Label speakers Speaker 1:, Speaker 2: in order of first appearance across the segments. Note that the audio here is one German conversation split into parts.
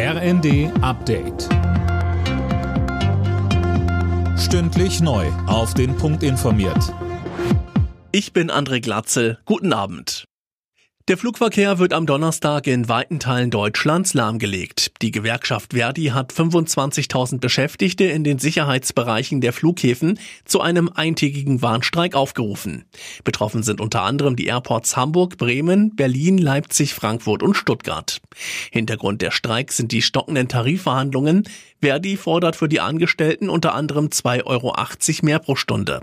Speaker 1: RND Update. Stündlich neu. Auf den Punkt informiert.
Speaker 2: Ich bin André Glatzel. Guten Abend. Der Flugverkehr wird am Donnerstag in weiten Teilen Deutschlands lahmgelegt. Die Gewerkschaft Verdi hat 25.000 Beschäftigte in den Sicherheitsbereichen der Flughäfen zu einem eintägigen Warnstreik aufgerufen. Betroffen sind unter anderem die Airports Hamburg, Bremen, Berlin, Leipzig, Frankfurt und Stuttgart. Hintergrund der Streiks sind die stockenden Tarifverhandlungen. Verdi fordert für die Angestellten unter anderem 2,80 Euro mehr pro Stunde.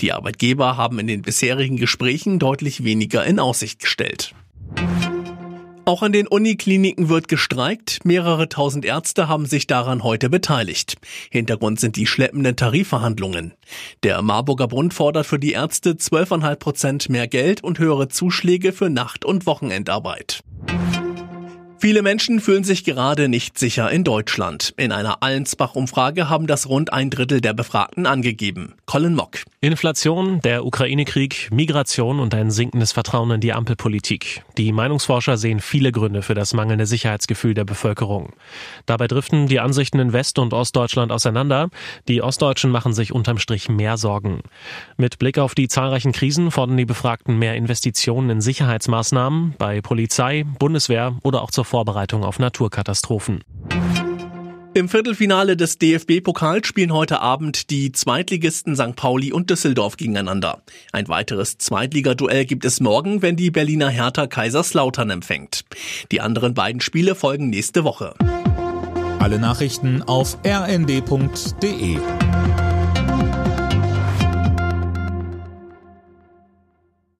Speaker 2: Die Arbeitgeber haben in den bisherigen Gesprächen deutlich weniger in Aussicht gestellt. Auch an den Unikliniken wird gestreikt. Mehrere tausend Ärzte haben sich daran heute beteiligt. Hintergrund sind die schleppenden Tarifverhandlungen. Der Marburger Bund fordert für die Ärzte 12,5 Prozent mehr Geld und höhere Zuschläge für Nacht- und Wochenendarbeit. Viele Menschen fühlen sich gerade nicht sicher in Deutschland. In einer Allensbach-Umfrage haben das rund ein Drittel der Befragten angegeben. Colin Mock.
Speaker 3: Inflation, der Ukraine-Krieg, Migration und ein sinkendes Vertrauen in die Ampelpolitik. Die Meinungsforscher sehen viele Gründe für das mangelnde Sicherheitsgefühl der Bevölkerung. Dabei driften die Ansichten in West- und Ostdeutschland auseinander. Die Ostdeutschen machen sich unterm Strich mehr Sorgen. Mit Blick auf die zahlreichen Krisen fordern die Befragten mehr Investitionen in Sicherheitsmaßnahmen bei Polizei, Bundeswehr oder auch zur Vorbereitung auf Naturkatastrophen.
Speaker 2: Im Viertelfinale des DFB-Pokals spielen heute Abend die Zweitligisten St. Pauli und Düsseldorf gegeneinander. Ein weiteres Zweitligaduell gibt es morgen, wenn die Berliner Hertha Kaiserslautern empfängt. Die anderen beiden Spiele folgen nächste Woche.
Speaker 1: Alle Nachrichten auf rnd.de